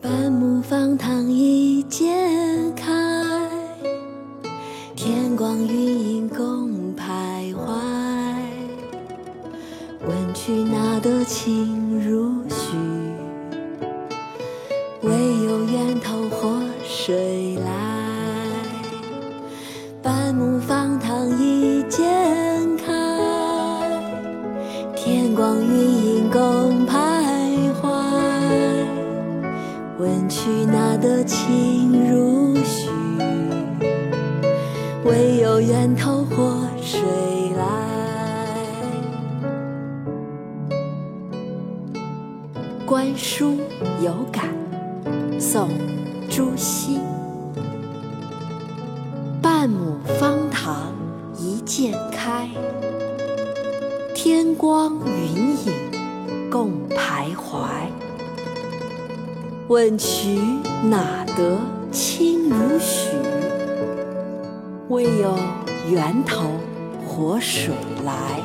半亩方塘一鉴开，天光云影共徘徊。问渠哪得清如许？唯有源头活水来。半亩方塘一鉴开，天光云影共徘徊。问渠哪得清如许？唯有源头活水来。观书有感，宋·朱熹。渐开，天光云影共徘徊。问渠哪得清如许？为有源头活水来。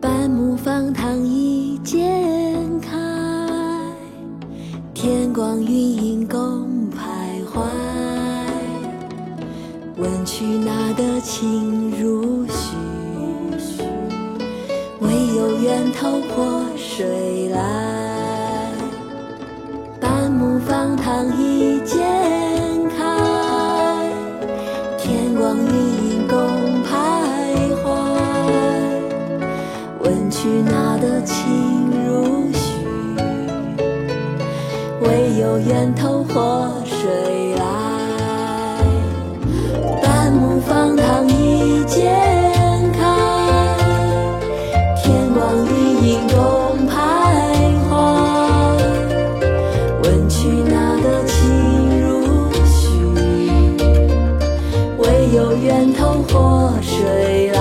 半亩方塘一鉴开，天光云影共情如许？唯有源头活水来。半亩方塘一鉴开，天光云影共徘徊。问渠哪得清如许？唯有源头活水来。问渠哪得清如许？唯有源头活水。